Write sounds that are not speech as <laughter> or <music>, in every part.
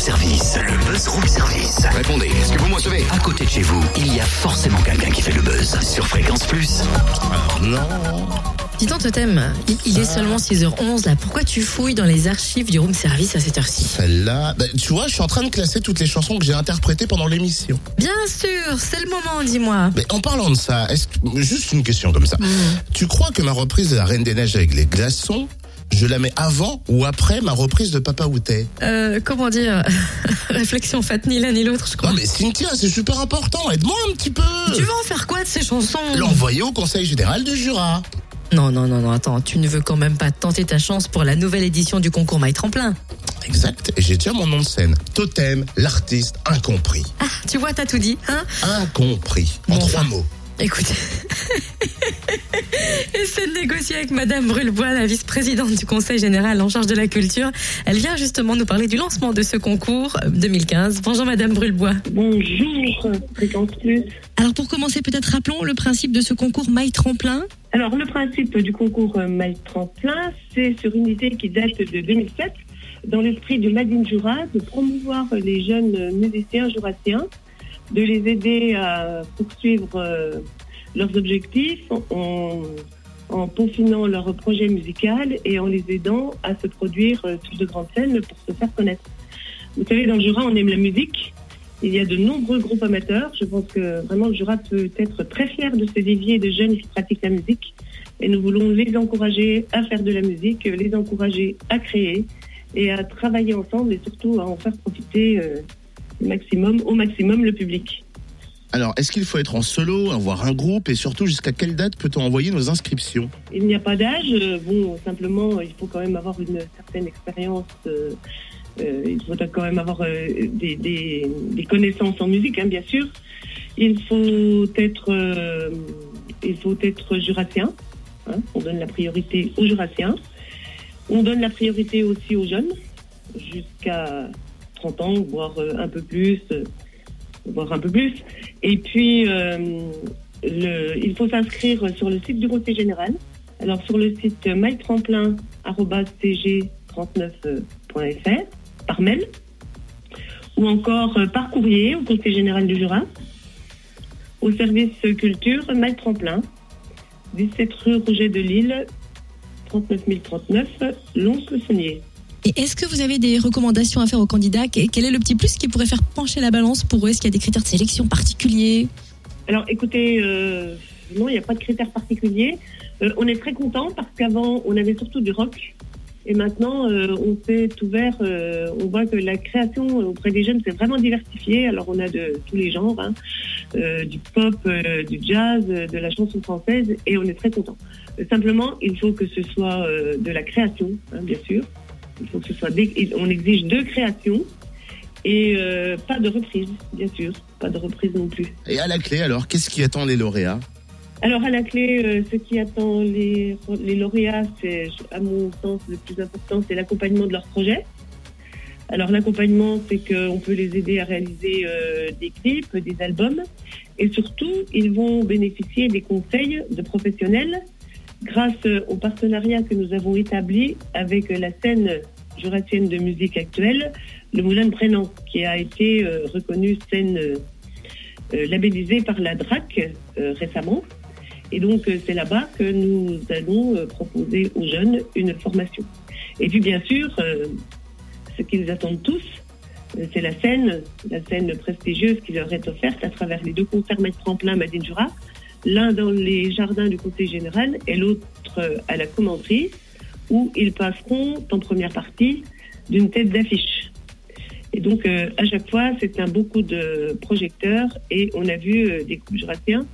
service, le buzz room service. Répondez, est-ce que vous me recevez À côté de chez vous, il y a forcément quelqu'un qui fait le buzz. Sur Fréquence Plus. Non. Dis donc, Totem, il, il est seulement 6h11 là. Pourquoi tu fouilles dans les archives du room service à cette heure-ci Celle-là, bah, tu vois, je suis en train de classer toutes les chansons que j'ai interprétées pendant l'émission. Bien sûr, c'est le moment, dis-moi. Mais en parlant de ça, est-ce que- juste une question comme ça. Tu crois que ma reprise de La Reine des Neiges avec les glaçons, je la mets avant ou après ma reprise de Papa Outé Euh, comment dire <laughs> Réflexion faite ni l'un ni l'autre, je crois. Non mais Cynthia, c'est super important. Aide-moi un petit peu. Tu vas en faire quoi de ces chansons L'envoyer au Conseil général du Jura. Non, non, non, non, attends, tu ne veux quand même pas tenter ta chance pour la nouvelle édition du concours My Tremplin. Exact. Et j'ai déjà mon nom de scène. Totem, l'artiste incompris. Ah, tu vois, t'as tout dit, hein? Incompris. En Bon, trois enfin. mots. Écoute. <laughs> Essaie de négocier avec Madame Brulebois, la vice-présidente du Conseil général en charge de la culture. Elle vient justement nous parler du lancement de ce concours euh, 2015. Bonjour Madame Brulebois. Bonjour, Plus. Alors pour commencer, peut-être rappelons le principe de ce concours My Tremplin. Alors, le principe du concours euh, My Tremplin, c'est sur une idée qui date de 2007, dans l'esprit du Made in Jura, de promouvoir les jeunes musiciens jurassiens, de les aider à poursuivre euh, leurs objectifs en, en peaufinant leur projet musical et en les aidant à se produire euh, sur de grandes scènes pour se faire connaître. Vous savez, dans le Jura, on aime la musique. Il y a de nombreux groupes amateurs. Je pense que vraiment le Jura peut être très fier de ce vivier de jeunes qui pratiquent la musique. Et nous voulons les encourager à faire de la musique, les encourager à créer et à travailler ensemble et surtout à en faire profiter euh, maximum, au maximum le public. Alors, est-ce qu'il faut être en solo, avoir un groupe et surtout jusqu'à quelle date peut-on envoyer nos inscriptions? Il n'y a pas d'âge. euh, Bon, simplement, il faut quand même avoir une certaine expérience. euh, euh, il faut quand même avoir euh, des, connaissances en musique, hein, bien sûr. Il faut être, euh, jurassien. hein. on donne la priorité aux jurassiens. On donne la priorité aussi aux jeunes, jusqu'à 30 ans, voire euh, un peu plus, euh, voire un peu plus. Et puis, euh, il faut s'inscrire sur le site du Conseil général. Alors sur le site mytremplin.cg39.fr par mail ou encore euh, par courrier au Conseil général du Jura au service culture My Tremplin 17 rue Rouget de Lille 39 039 Lons-le-Saunier. Et est-ce que vous avez des recommandations à faire aux candidats Quel est le petit plus qui pourrait faire pencher la balance pour eux Est-ce qu'il y a des critères de sélection particuliers Alors écoutez, euh, non, il n'y a pas de critères particuliers. Euh, on est très content parce qu'avant, on avait surtout du rock. Et maintenant, euh, on s'est ouvert, on voit que la création auprès des jeunes s'est vraiment diversifiée. Alors on a de tous les genres, hein, du pop, du jazz, de la chanson française, et on est très content. Simplement, il faut que ce soit de la création, hein, bien sûr. Il faut que ce soit, des- on exige deux créations et euh, pas de reprise, bien sûr, pas de reprise non plus. Et à la clé, alors, qu'est-ce qui attend les lauréats? Alors à la clé, euh, ce qui attend les, les lauréats, c'est à mon sens le plus important, c'est l'accompagnement de leur projet. Alors l'accompagnement, c'est qu'on peut les aider à réaliser euh, des clips, des albums, et surtout, ils vont bénéficier des conseils de professionnels grâce au partenariat que nous avons établi avec la scène jurassienne de musique actuelle, le Moulin de Brennan, qui a été euh, reconnu scène euh, euh, labellisée par la DRAC récemment. Et donc, c'est là-bas que nous allons proposer aux jeunes une formation. Et puis, bien sûr, ce qu'ils attendent tous, c'est la scène, la scène prestigieuse qui leur est offerte à travers les deux concerts Maître Tremplin Madine Jura, l'un dans les jardins du Conseil général et l'autre euh, à la commanderie, où ils passeront en première partie d'une tête d'affiche. Et donc, euh, à chaque fois, c'est un beau coup de projecteur et on a vu euh, des couples jurassiens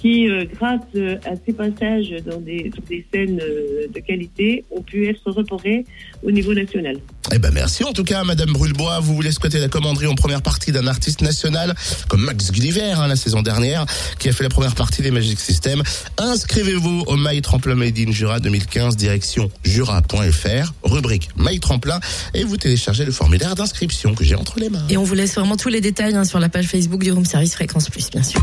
qui, euh, grâce euh, à ces passages dans des, sur des scènes euh, de qualité, ont pu être reportés au niveau national. Eh ben merci en tout cas, Madame Brulebois. Vous voulez squatter la commanderie en première partie d'un artiste national comme Max Gulliver hein, la saison dernière, qui a fait la première partie des Magic System. Inscrivez-vous au My Tremplin Made in Jura 2015, direction jura.fr, rubrique My Tremplin, et vous téléchargez le formulaire d'inscription que j'ai entre les mains. Et on vous laisse vraiment tous les détails hein, sur la page Facebook du Room Service Fréquence Plus, bien sûr.